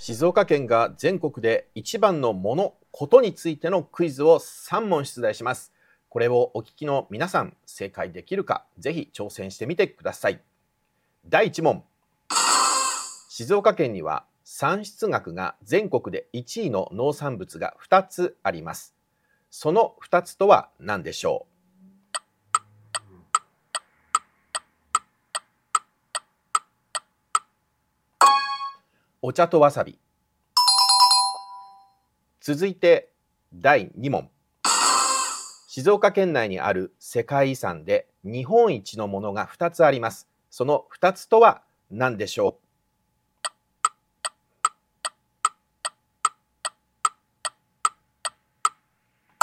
静岡県が全国で一番のもの、ことについてのクイズを3問出題します。これをお聞きの皆さん、正解できるか、ぜひ挑戦してみてください。第1問。静岡県には産出額が全国で1位の農産物が2つあります。その2つとは何でしょう？お茶とわさび。続いて第2問。静岡県内にある世界遺産で日本一のものが2つあります。その2つとは何でしょう？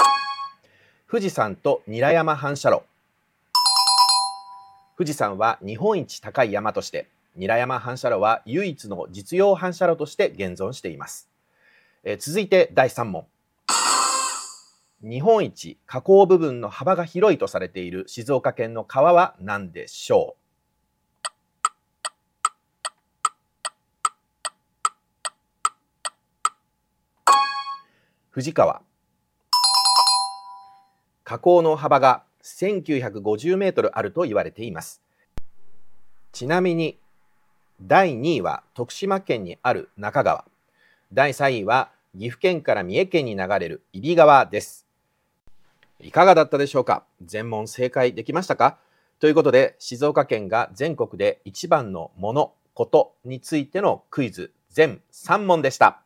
富士山と韮山反射炉。富士山は日本一高い山として韮山反射炉は唯一の実用反射炉として現存しています。えー、続いて第3問。日本一河口部分の幅が広いとされている静岡県の川は何でしょう？富士川河口の幅が1950メートルあると言われていますちなみに第2位は徳島県にある中川。第3位は岐阜県から三重県に流れる揖斐川です。いかがだったでしょうか？全問正解できましたか？ということで、静岡県が全国で一番のもの、ことについてのクイズ全3問でした。